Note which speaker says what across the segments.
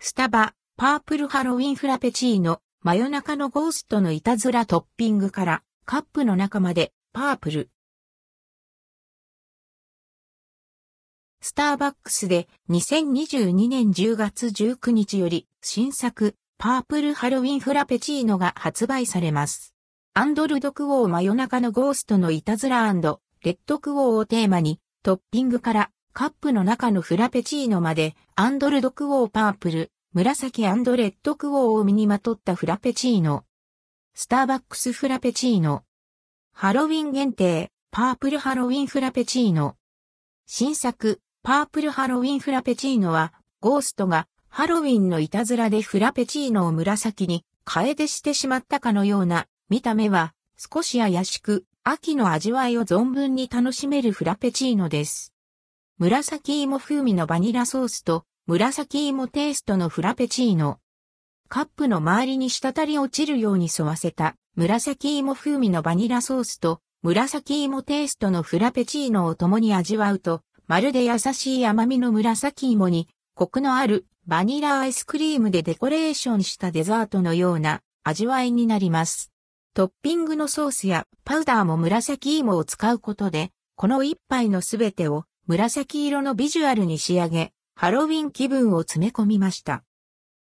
Speaker 1: スタバ、パープルハロウィンフラペチーノ、真夜中のゴーストのいたずらトッピングから、カップの中まで、パープル。スターバックスで2022年10月19日より新作パープルハロウィンフラペチーノが発売されます。アンドルドクオー真夜中のゴーストのいたずらレッドクオーをテーマにトッピングからカップの中のフラペチーノまでアンドルドクオーパープル、紫アンドレッドクオーを身にまとったフラペチーノ。スターバックスフラペチーノ。ハロウィン限定、パープルハロウィンフラペチーノ。新作、パープルハロウィンフラペチーノは、ゴーストがハロウィンのいたずらでフラペチーノを紫に変えてしてしまったかのような見た目は少し怪しく秋の味わいを存分に楽しめるフラペチーノです。紫芋風味のバニラソースと紫芋テイストのフラペチーノ。カップの周りに滴り落ちるように沿わせた紫芋風味のバニラソースと紫芋テイストのフラペチーノを共に味わうと、まるで優しい甘みの紫芋に、コクのあるバニラアイスクリームでデコレーションしたデザートのような味わいになります。トッピングのソースやパウダーも紫芋を使うことで、この一杯のすべてを紫色のビジュアルに仕上げ、ハロウィン気分を詰め込みました。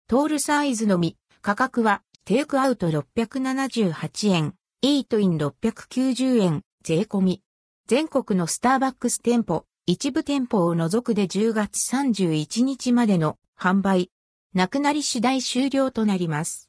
Speaker 1: トールサイズのみ、価格はテイクアウト678円、イートイン690円、税込み。全国のスターバックス店舗、一部店舗を除くで10月31日までの販売。なくなり次第終了となります。